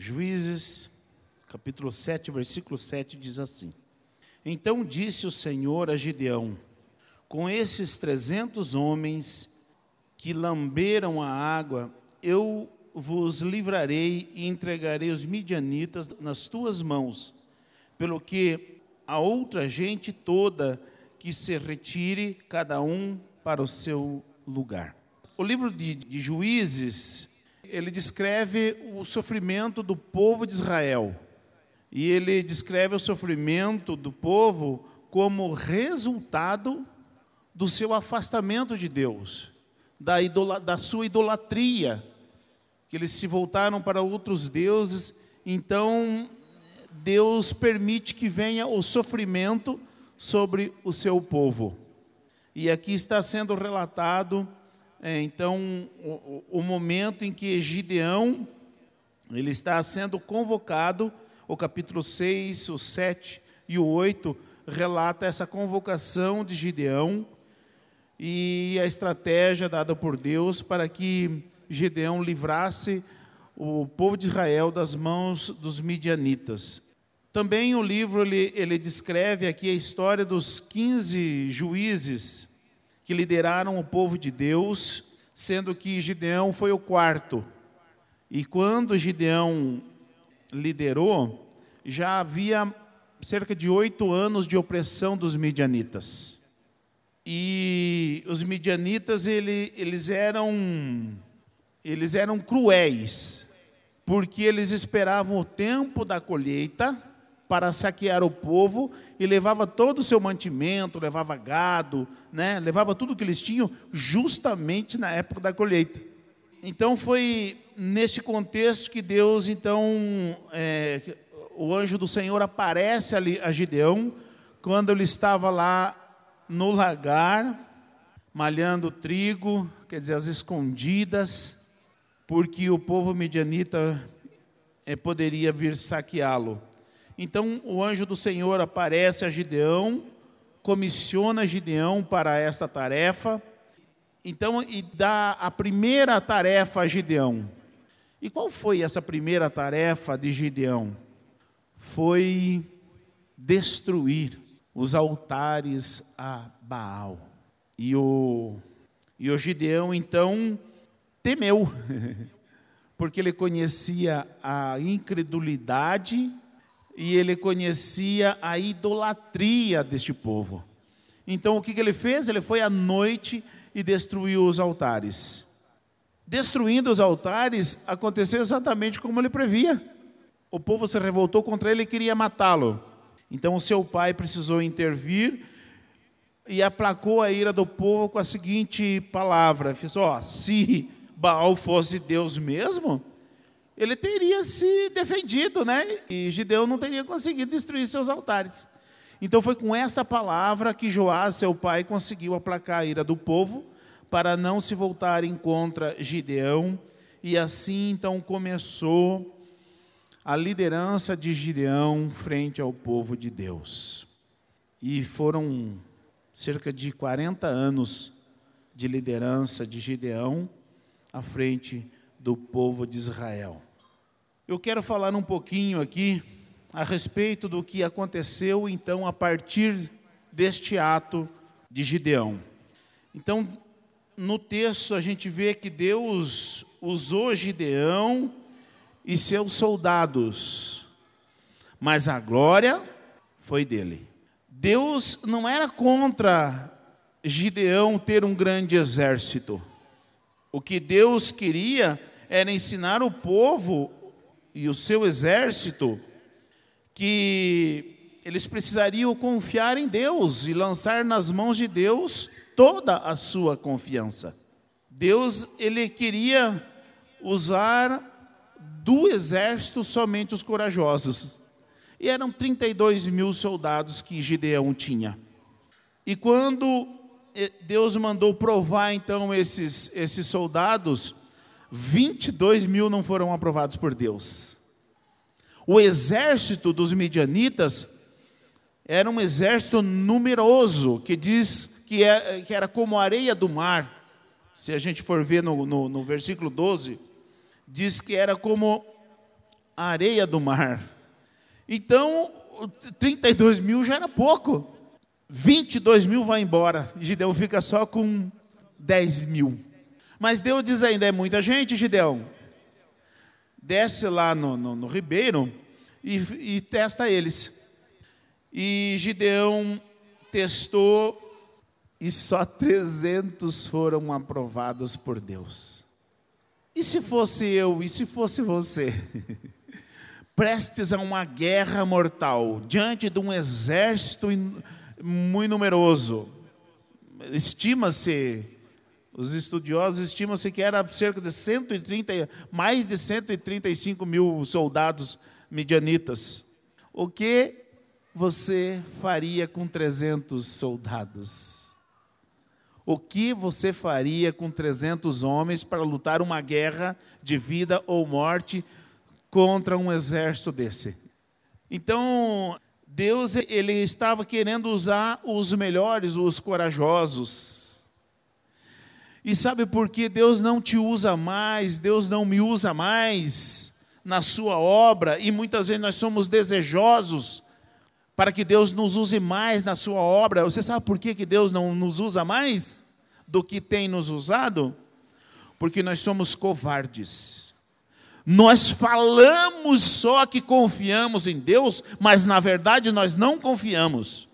Juízes, capítulo 7, versículo 7 diz assim: Então disse o Senhor a Gideão: Com esses trezentos homens que lamberam a água, eu vos livrarei e entregarei os midianitas nas tuas mãos, pelo que a outra gente toda que se retire, cada um para o seu lugar. O livro de, de Juízes ele descreve o sofrimento do povo de Israel. E ele descreve o sofrimento do povo como resultado do seu afastamento de Deus, da, da sua idolatria, que eles se voltaram para outros deuses. Então, Deus permite que venha o sofrimento sobre o seu povo. E aqui está sendo relatado é, então o, o, momento em que Gideão ele está sendo convocado, o capítulo 6, o 7 e o 8 relata essa convocação de Gideão e a estratégia dada por Deus para que Gideão livrasse o povo de Israel das mãos dos midianitas. Também o livro ele, ele descreve aqui a história dos 15 juízes que lideraram o povo de Deus, sendo que Gideão foi o quarto. E quando Gideão liderou, já havia cerca de oito anos de opressão dos midianitas. E os midianitas ele, eles eram eles eram cruéis, porque eles esperavam o tempo da colheita para saquear o povo e levava todo o seu mantimento, levava gado, né? levava tudo que eles tinham justamente na época da colheita. Então foi nesse contexto que Deus, então, é, o anjo do Senhor aparece ali a Gideão, quando ele estava lá no lagar, malhando trigo, quer dizer, as escondidas, porque o povo medianita é, poderia vir saqueá-lo. Então o anjo do Senhor aparece a Gideão, comissiona Gideão para esta tarefa. Então, e dá a primeira tarefa a Gideão. E qual foi essa primeira tarefa de Gideão? Foi destruir os altares a Baal. E o, e o Gideão, então, temeu, porque ele conhecia a incredulidade e ele conhecia a idolatria deste povo. Então o que, ele fez? Ele foi à noite e destruiu os altares. Destruindo os altares, aconteceu exatamente como ele previa. O povo se revoltou contra ele e queria matá-lo. Então o seu pai precisou intervir e aplacou a ira do povo com a seguinte palavra: fez, ó, se Baal fosse Deus mesmo, ele teria se defendido, né? E Gideão não teria conseguido destruir seus altares. Então foi com essa palavra que Joás, seu pai, conseguiu aplacar a ira do povo para não se voltarem contra Gideão. E assim então começou a liderança de Gideão frente ao povo de Deus. E foram cerca de 40 anos de liderança de Gideão à frente do povo de Israel. Eu quero falar um pouquinho aqui a respeito do que aconteceu então a partir deste ato de Gideão. Então, no texto a gente vê que Deus usou Gideão e seus soldados, mas a glória foi dele. Deus não era contra Gideão ter um grande exército. O que Deus queria era ensinar o povo e o seu exército que eles precisariam confiar em Deus e lançar nas mãos de Deus toda a sua confiança. Deus ele queria usar do exército somente os corajosos. E eram 32 mil soldados que Gideão tinha. E quando eh, Deus mandou provar então esses, esses soldados, 22 mil não foram aprovados por Deus. O exército dos midianitas era um exército numeroso, que diz que, é, que era como areia do mar. Se a gente for ver no, no, no versículo 12, diz que era como areia do mar. Então, 32 mil já era pouco. 22 mil vai embora. Gideão fica só com 10 mil. Mas Deus diz ainda: é muita gente, Gideão. Desce lá no, no, no ribeiro e, e testa eles. E Gideão testou e só 300 foram aprovados por Deus. E se fosse eu, e se fosse você? Prestes a uma guerra mortal, diante de um exército muito numeroso. Estima-se, os estudiosos estimam-se que era cerca de 130, mais de 135 mil soldados medianitas. O que você faria com 300 soldados? O que você faria com 300 homens para lutar uma guerra de vida ou morte contra um exército desse? Então, Deus ele estava querendo usar os melhores, os corajosos. E sabe por que Deus não te usa mais, Deus não me usa mais na sua obra, e muitas vezes nós somos desejosos para que Deus nos use mais na sua obra. Você sabe por que, que Deus não nos usa mais do que tem nos usado? Porque nós somos covardes. Nós falamos só que confiamos em Deus, mas na verdade nós não confiamos.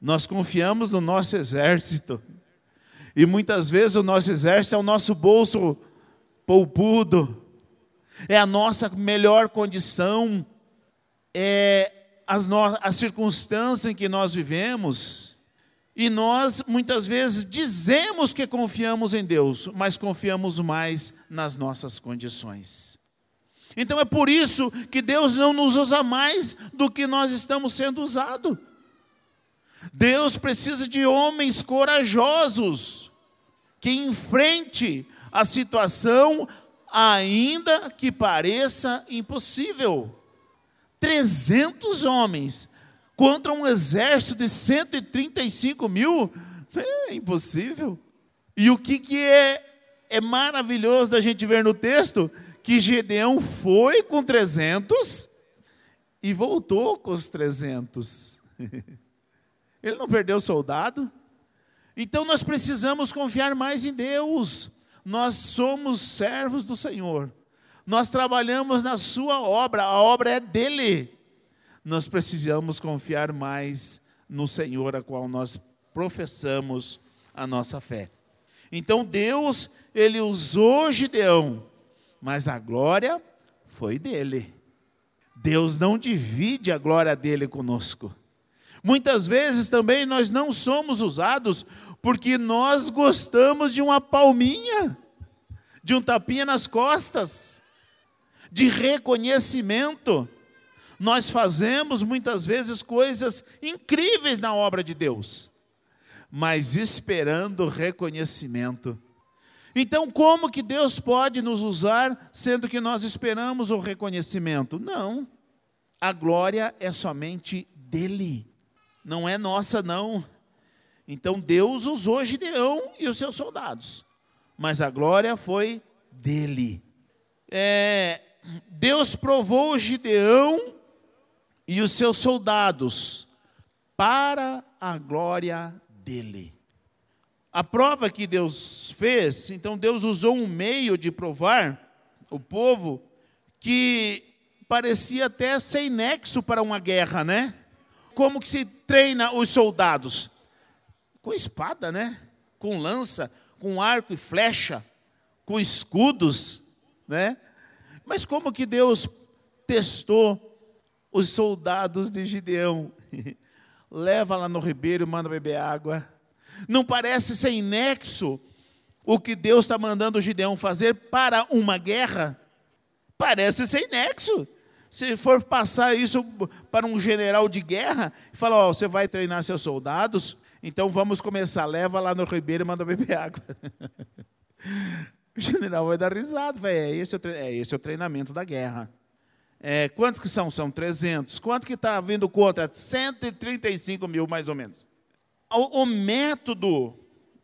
Nós confiamos no nosso exército. E muitas vezes o nosso exército é o nosso bolso poupudo, é a nossa melhor condição, é as, no, as circunstâncias em que nós vivemos, e nós muitas vezes dizemos que confiamos em Deus, mas confiamos mais nas nossas condições. Então é por isso que Deus não nos usa mais do que nós estamos sendo usados. Deus precisa de homens corajosos que enfrente a situação, ainda que pareça impossível. 300 homens contra um exército de 135 mil, é impossível. E o que, que é, é maravilhoso da gente ver no texto? Que Gedeão foi com 300 e voltou com os 300. Ele não perdeu soldado. Então nós precisamos confiar mais em Deus. Nós somos servos do Senhor. Nós trabalhamos na sua obra, a obra é dele. Nós precisamos confiar mais no Senhor, a qual nós professamos a nossa fé. Então Deus, ele usou Gideão, mas a glória foi dele. Deus não divide a glória dele conosco. Muitas vezes também nós não somos usados porque nós gostamos de uma palminha, de um tapinha nas costas de reconhecimento. Nós fazemos muitas vezes coisas incríveis na obra de Deus, mas esperando reconhecimento. Então, como que Deus pode nos usar sendo que nós esperamos o reconhecimento? Não. A glória é somente dele, não é nossa, não. Então, Deus usou Gideão e os seus soldados, mas a glória foi dele. É, Deus provou Gideão e os seus soldados para a glória dele. A prova que Deus fez, então Deus usou um meio de provar o povo que parecia até sem nexo para uma guerra, né? Como que se treina os soldados? Com espada, né? Com lança, com arco e flecha, com escudos, né? Mas como que Deus testou os soldados de Gideão? Leva lá no ribeiro manda beber água. Não parece sem nexo o que Deus está mandando Gideão fazer para uma guerra? Parece sem nexo. Se for passar isso para um general de guerra, falar, ó, você vai treinar seus soldados, então vamos começar. Leva lá no ribeiro e manda beber água. O general vai dar risada, vai, é esse, o, é esse o treinamento da guerra. É, quantos que são? São 300. Quanto que está vindo contra? 135 mil, mais ou menos. O, o método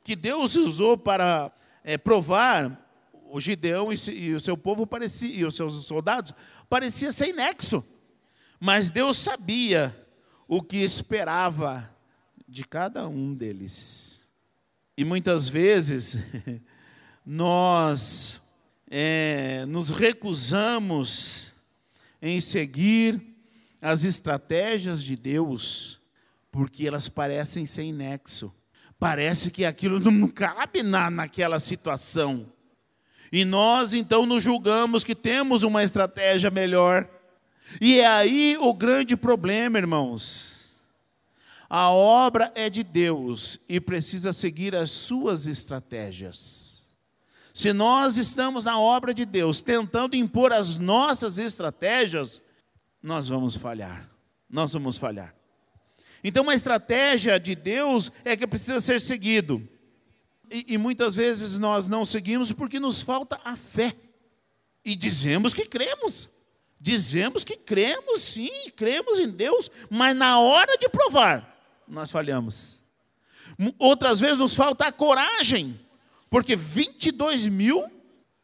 que Deus usou para é, provar o Gideão e, o seu povo parecia, e os seus soldados parecia sem nexo. Mas Deus sabia o que esperava de cada um deles. E muitas vezes nós é, nos recusamos em seguir as estratégias de Deus, porque elas parecem sem nexo. Parece que aquilo não cabe na, naquela situação. E nós então nos julgamos que temos uma estratégia melhor. E é aí o grande problema, irmãos. A obra é de Deus e precisa seguir as suas estratégias. Se nós estamos na obra de Deus tentando impor as nossas estratégias, nós vamos falhar. Nós vamos falhar. Então, uma estratégia de Deus é que precisa ser seguido. E, e, muitas vezes nós não seguimos porque nos falta a fé. E dizemos que cremos. Dizemos que cremos, sim, cremos em Deus, mas na hora de provar, nós falhamos. Outras vezes nos falta a coragem, porque 22 mil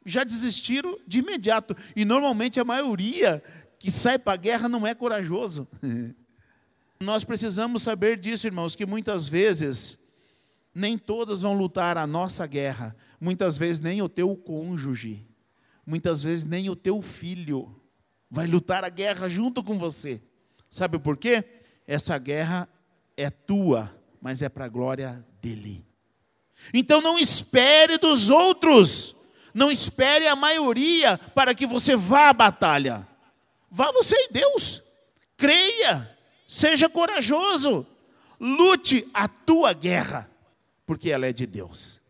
já desistiram de imediato. E normalmente a maioria que sai para a guerra não é corajoso. Nós precisamos saber disso, irmãos, que muitas vezes nem todas vão lutar a nossa guerra, muitas vezes nem o teu cônjuge, muitas vezes nem o teu filho vai lutar a guerra junto com você. Sabe por quê? Essa guerra é tua, mas é para a glória dele. Então não espere dos outros, não espere a maioria para que você vá à batalha. Vá você e Deus, creia, seja corajoso, lute a tua guerra porque ela é de Deus.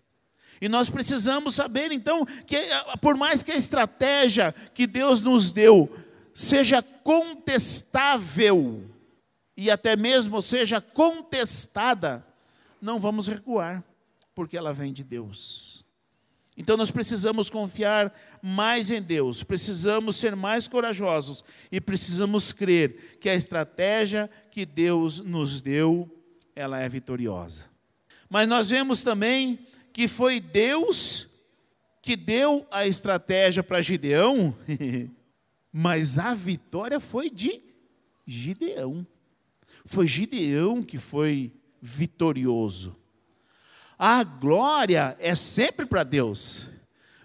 E nós precisamos saber, então, que por mais que a estratégia que Deus nos deu seja contestável e até mesmo seja contestada, não vamos recuar, porque ela vem de Deus. Então nós precisamos confiar mais em Deus, precisamos ser mais corajosos e precisamos crer que a estratégia que Deus nos deu, ela é vitoriosa. Mas nós vemos também que foi Deus que deu a estratégia para Gideão, mas a vitória foi de Gideão. Foi Gideão que foi vitorioso. A glória é sempre para Deus,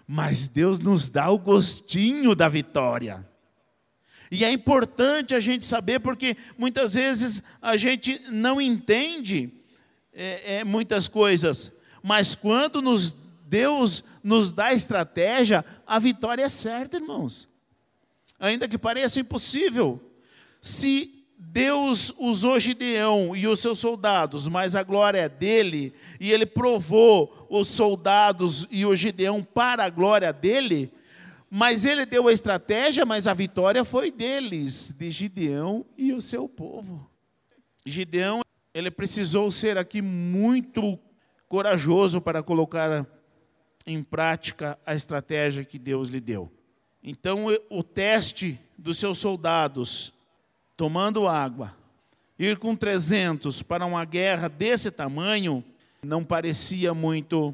mas Deus nos dá o gostinho da vitória. E é importante a gente saber, porque muitas vezes a gente não entende é, é, muitas coisas, mas quando nos, Deus nos dá estratégia, a vitória é certa, irmãos. Ainda que pareça impossível. Se Deus usou Gideão e os seus soldados, mas a glória é dele, e ele provou os soldados e o Gideão para a glória dele, mas ele deu a estratégia, mas a vitória foi deles, de Gideão e o seu povo. Gideão ele precisou ser aqui muito corajoso para colocar em prática a estratégia que Deus lhe deu. Então, o teste dos seus soldados, tomando água, ir com 300 para uma guerra desse tamanho, não parecia muito.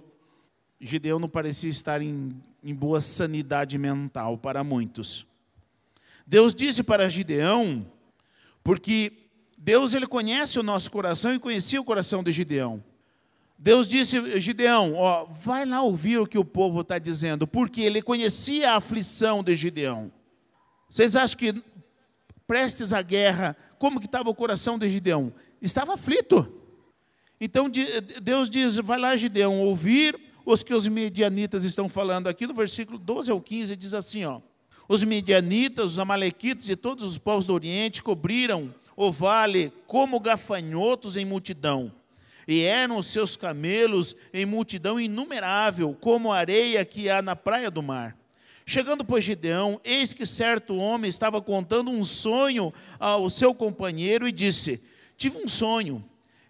Gideão não parecia estar em, em boa sanidade mental para muitos. Deus disse para Gideão, porque Deus ele conhece o nosso coração e conhecia o coração de Gideão. Deus disse, Gideão, ó, vai lá ouvir o que o povo está dizendo, porque ele conhecia a aflição de Gideão. Vocês acham que, prestes à guerra, como que estava o coração de Gideão? Estava aflito. Então Deus diz, vai lá Gideão, ouvir os que os medianitas estão falando aqui, no versículo 12 ao 15, diz assim, ó. Os medianitas, os amalequitas e todos os povos do Oriente cobriram o vale como gafanhotos em multidão, e eram os seus camelos em multidão inumerável, como a areia que há na praia do mar. Chegando, pois, Gideão, eis que certo homem estava contando um sonho ao seu companheiro e disse: Tive um sonho,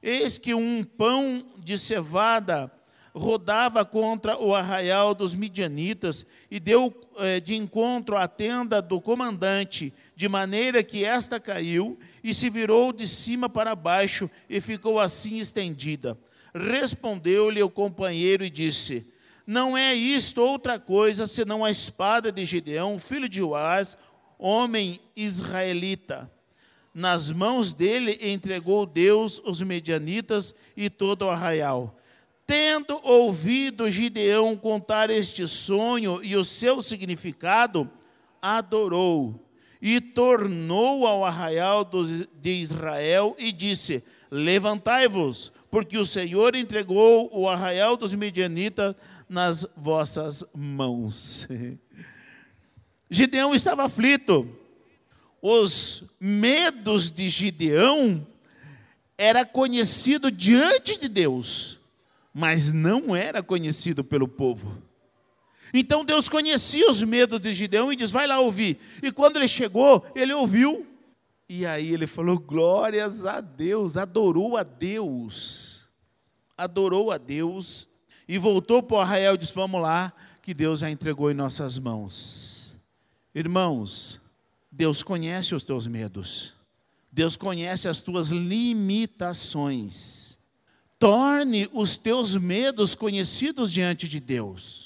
eis que um pão de cevada rodava contra o arraial dos midianitas e deu eh, de encontro à tenda do comandante, de maneira que esta caiu e se virou de cima para baixo e ficou assim estendida. Respondeu-lhe o companheiro e disse: não é isto outra coisa senão a espada de Gideão, filho de Uaz, homem israelita. Nas mãos dele entregou Deus os medianitas e todo o arraial. Tendo ouvido Gideão contar este sonho e o seu significado, adorou e tornou ao arraial de Israel e disse: Levantai-vos, porque o Senhor entregou o arraial dos medianitas nas vossas mãos. Gideão estava aflito. Os medos de Gideão era conhecido diante de Deus, mas não era conhecido pelo povo. Então Deus conhecia os medos de Gideão e diz: Vai lá ouvir. E quando ele chegou, ele ouviu. E aí ele falou: Glórias a Deus, adorou a Deus. Adorou a Deus e voltou para o arraial e disse: Vamos lá, que Deus já entregou em nossas mãos. Irmãos, Deus conhece os teus medos, Deus conhece as tuas limitações. Torne os teus medos conhecidos diante de Deus.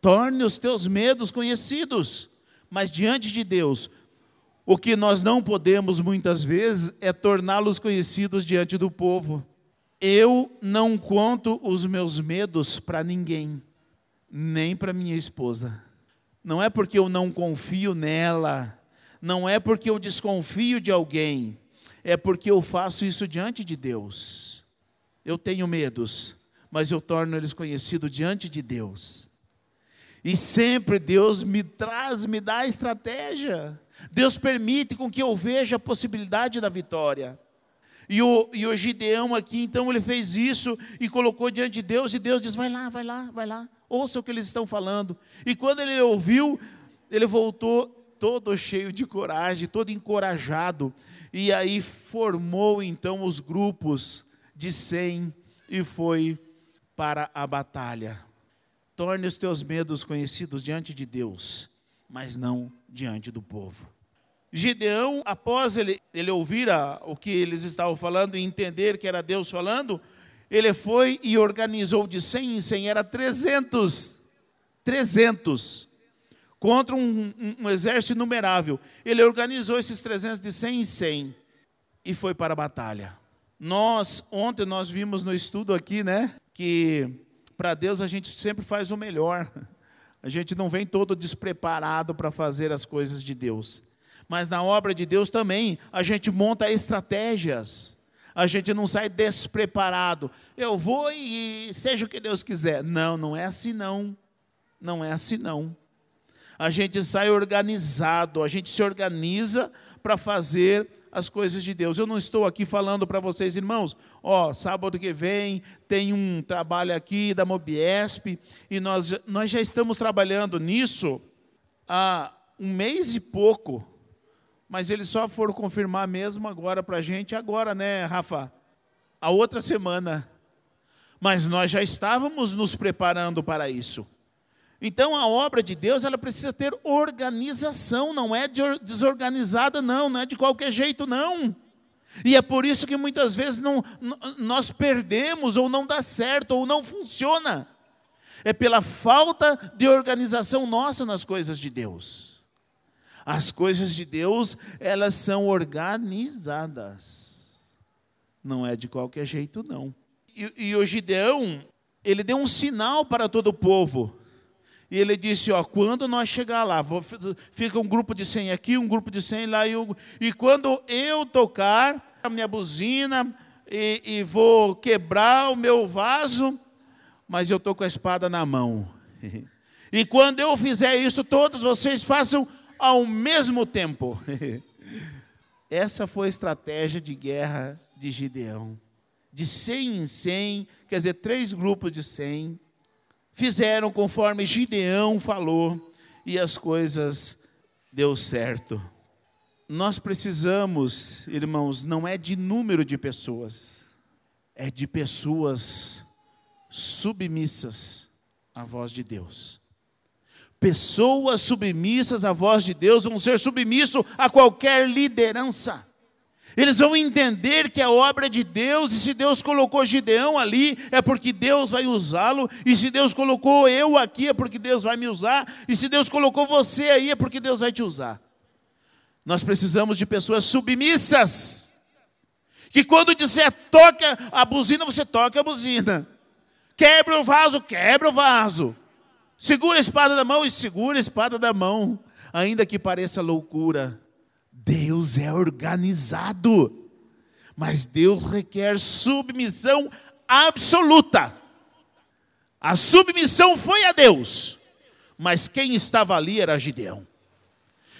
Torne os teus medos conhecidos, mas diante de Deus. O que nós não podemos muitas vezes é torná-los conhecidos diante do povo. Eu não conto os meus medos para ninguém, nem para minha esposa. Não é porque eu não confio nela, não é porque eu desconfio de alguém, é porque eu faço isso diante de Deus. Eu tenho medos, mas eu torno eles conhecidos diante de Deus. E sempre Deus me traz, me dá estratégia. Deus permite com que eu veja a possibilidade da vitória. E o, e o Gideão aqui, então, ele fez isso e colocou diante de Deus, e Deus diz: vai lá, vai lá, vai lá, ouça o que eles estão falando. E quando ele ouviu, ele voltou todo cheio de coragem, todo encorajado, e aí formou então os grupos de cem e foi para a batalha. Torne os teus medos conhecidos diante de Deus, mas não diante do povo. Gideão, após ele, ele ouvir a, o que eles estavam falando e entender que era Deus falando, ele foi e organizou de 100 em 100, era 300. 300. Contra um, um, um exército inumerável. Ele organizou esses 300 de 100 em 100 e foi para a batalha. Nós, ontem nós vimos no estudo aqui, né, que para Deus a gente sempre faz o melhor. A gente não vem todo despreparado para fazer as coisas de Deus mas na obra de Deus também a gente monta estratégias. A gente não sai despreparado. Eu vou e seja o que Deus quiser. Não, não é assim não. Não é assim não. A gente sai organizado, a gente se organiza para fazer as coisas de Deus. Eu não estou aqui falando para vocês, irmãos, ó, sábado que vem tem um trabalho aqui da Mobiesp e nós, nós já estamos trabalhando nisso há um mês e pouco mas eles só foram confirmar mesmo agora para a gente, agora, né, Rafa? A outra semana. Mas nós já estávamos nos preparando para isso. Então a obra de Deus ela precisa ter organização, não é desorganizada, não, não é de qualquer jeito, não. E é por isso que muitas vezes não, nós perdemos, ou não dá certo, ou não funciona. É pela falta de organização nossa nas coisas de Deus. As coisas de Deus, elas são organizadas. Não é de qualquer jeito, não. E, e o Gideão, ele deu um sinal para todo o povo. E ele disse: Ó, quando nós chegar lá, vou, fica um grupo de 100 aqui, um grupo de 100 lá, e, eu, e quando eu tocar a minha buzina e, e vou quebrar o meu vaso, mas eu estou com a espada na mão. e quando eu fizer isso, todos vocês façam ao mesmo tempo. Essa foi a estratégia de guerra de Gideão. De 100 em 100, quer dizer, três grupos de 100, fizeram conforme Gideão falou e as coisas deu certo. Nós precisamos, irmãos, não é de número de pessoas, é de pessoas submissas à voz de Deus. Pessoas submissas à voz de Deus vão ser submissos a qualquer liderança. Eles vão entender que a obra é de Deus, e se Deus colocou Gideão ali, é porque Deus vai usá-lo, e se Deus colocou eu aqui, é porque Deus vai me usar, e se Deus colocou você aí, é porque Deus vai te usar. Nós precisamos de pessoas submissas, que quando disser toca a buzina, você toca a buzina. Quebra o vaso, quebra o vaso. Segura a espada da mão e segura a espada da mão, ainda que pareça loucura. Deus é organizado, mas Deus requer submissão absoluta. A submissão foi a Deus, mas quem estava ali era Gideão.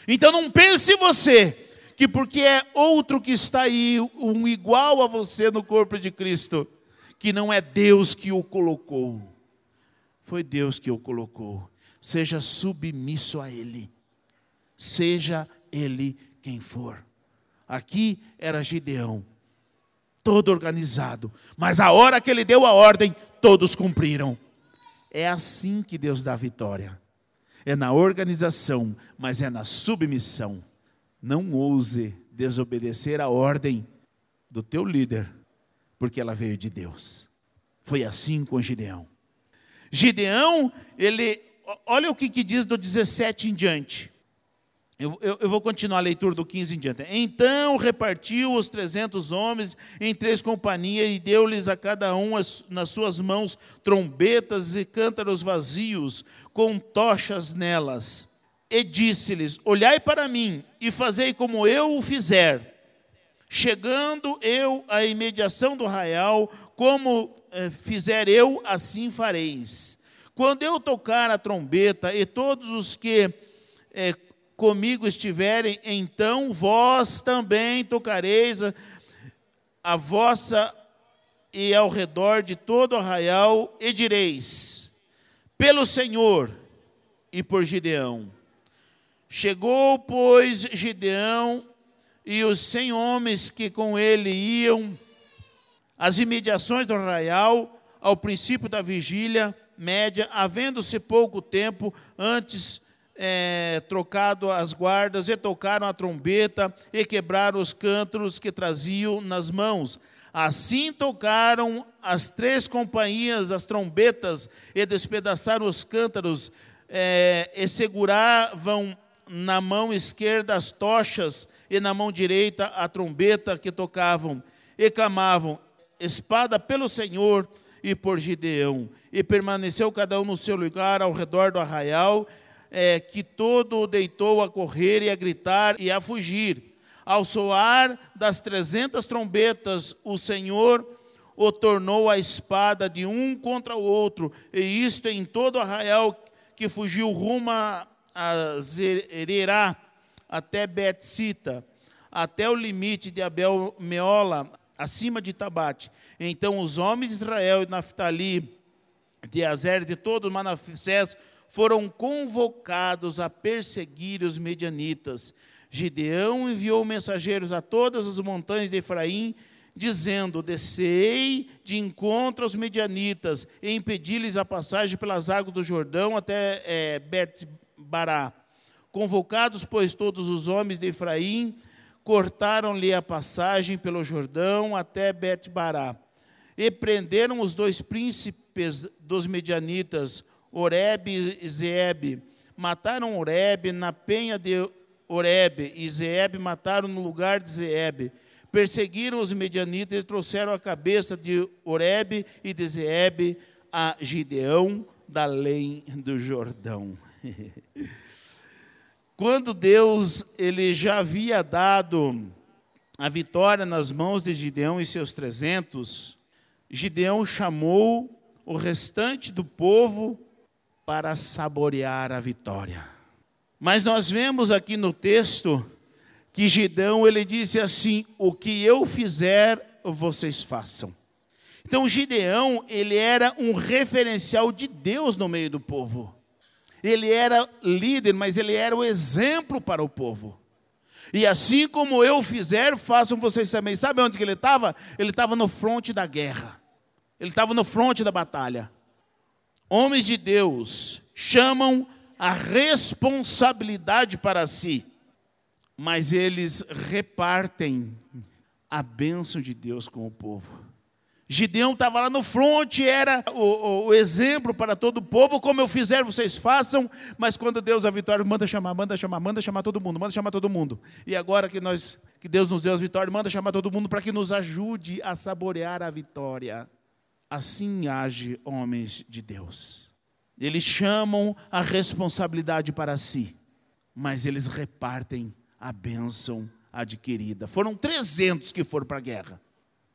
Então não pense você que porque é outro que está aí, um igual a você no corpo de Cristo, que não é Deus que o colocou. Foi Deus que o colocou. Seja submisso a Ele. Seja Ele quem for. Aqui era Gideão, todo organizado, mas a hora que ele deu a ordem, todos cumpriram. É assim que Deus dá vitória. É na organização, mas é na submissão. Não ouse desobedecer a ordem do teu líder, porque ela veio de Deus. Foi assim com Gideão. Gideão, ele, olha o que, que diz do 17 em diante. Eu, eu, eu, vou continuar a leitura do 15 em diante. Então repartiu os trezentos homens em três companhias e deu-lhes a cada um as, nas suas mãos trombetas e cântaros vazios, com tochas nelas. E disse-lhes: Olhai para mim e fazei como eu o fizer. Chegando eu à imediação do arraial, como eh, fizer eu, assim fareis. Quando eu tocar a trombeta, e todos os que eh, comigo estiverem, então vós também tocareis a, a vossa e ao redor de todo o arraial, e direis: pelo Senhor e por Gideão. Chegou, pois, Gideão e os cem homens que com ele iam às imediações do arraial, ao princípio da vigília média, havendo-se pouco tempo antes é, trocado as guardas, e tocaram a trombeta, e quebraram os cântaros que traziam nas mãos. Assim tocaram as três companhias as trombetas, e despedaçaram os cântaros, é, e seguravam na mão esquerda as tochas, e na mão direita a trombeta que tocavam, e clamavam: Espada pelo Senhor e por Gideão. E permaneceu cada um no seu lugar ao redor do arraial, é, que todo o deitou a correr e a gritar e a fugir. Ao soar das trezentas trombetas, o Senhor o tornou a espada de um contra o outro, e isto em todo o arraial que fugiu rumo a Zererá, até Betsita, até o limite de Abel Meola, acima de Tabate. Então os homens de Israel e Naftali, de Azer, de todo Manassés, foram convocados a perseguir os medianitas. Gideão enviou mensageiros a todas as montanhas de Efraim, dizendo: Descei de encontro aos medianitas e impedi-lhes a passagem pelas águas do Jordão até é, Bet-Bará. Convocados, pois, todos os homens de Efraim, cortaram-lhe a passagem pelo Jordão até Bet-Bará. E prenderam os dois príncipes dos medianitas, Oreb e Zeeb. Mataram Oreb na penha de Oreb, e Zeeb mataram no lugar de Zeeb. Perseguiram os medianitas e trouxeram a cabeça de Oreb e de Zeeb a Gideão da além do Jordão. Quando Deus ele já havia dado a vitória nas mãos de Gideão e seus trezentos, Gideão chamou o restante do povo para saborear a vitória. Mas nós vemos aqui no texto que Gideão ele disse assim: "O que eu fizer, vocês façam". Então Gideão, ele era um referencial de Deus no meio do povo. Ele era líder, mas ele era o exemplo para o povo. E assim como eu fizer, façam vocês também. Sabe onde que ele estava? Ele estava no fronte da guerra. Ele estava no fronte da batalha homens de Deus chamam a responsabilidade para si, mas eles repartem a bênção de Deus com o povo. Gideão estava lá no fronte, era o, o, o, exemplo para todo o povo, como eu fizer, vocês façam, mas quando Deus a vitória, manda chamar, manda chamar, manda chamar todo mundo, manda chamar todo mundo. E agora que nós, que Deus nos deu a vitória, manda chamar todo mundo para que nos ajude a saborear a vitória. Assim age homens de Deus. Eles chamam a responsabilidade para si, mas eles repartem a bênção adquirida. Foram 300 que foram para a guerra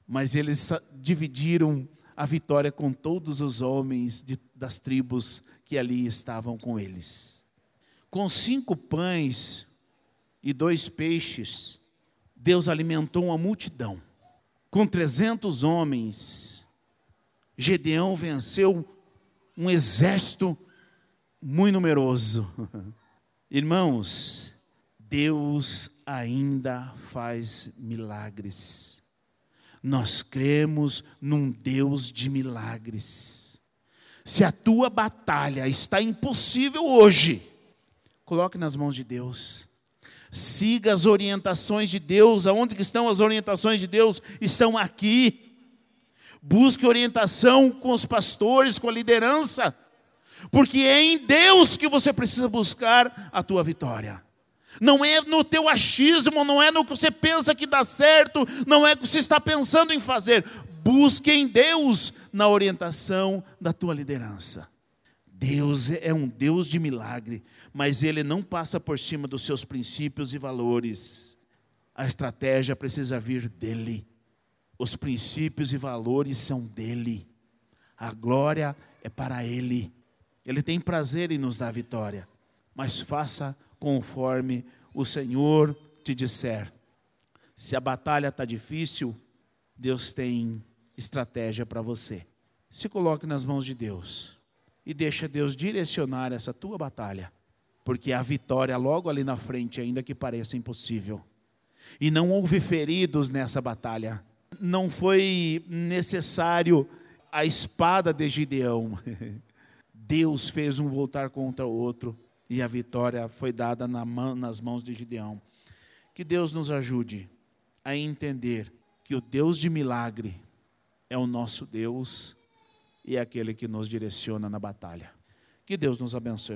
mas eles dividiram a vitória com todos os homens de, das tribos que ali estavam com eles. Com cinco pães e dois peixes, Deus alimentou uma multidão. Com trezentos homens, Gedeão venceu um exército muito numeroso. Irmãos, Deus ainda faz milagres. Nós cremos num Deus de milagres. Se a tua batalha está impossível hoje, coloque nas mãos de Deus. Siga as orientações de Deus. Aonde que estão as orientações de Deus? Estão aqui. Busque orientação com os pastores, com a liderança. Porque é em Deus que você precisa buscar a tua vitória não é no teu achismo, não é no que você pensa que dá certo, não é o que você está pensando em fazer. Busque em Deus na orientação da tua liderança. Deus é um Deus de milagre, mas Ele não passa por cima dos seus princípios e valores. A estratégia precisa vir dEle. Os princípios e valores são dEle. A glória é para Ele. Ele tem prazer em nos dar vitória, mas faça conforme o Senhor te disser. Se a batalha está difícil, Deus tem estratégia para você. Se coloque nas mãos de Deus e deixa Deus direcionar essa tua batalha, porque a vitória logo ali na frente, ainda que pareça impossível. E não houve feridos nessa batalha. Não foi necessário a espada de Gideão. Deus fez um voltar contra o outro e a vitória foi dada nas mãos de Gideão. Que Deus nos ajude a entender que o Deus de milagre é o nosso Deus e é aquele que nos direciona na batalha. Que Deus nos abençoe.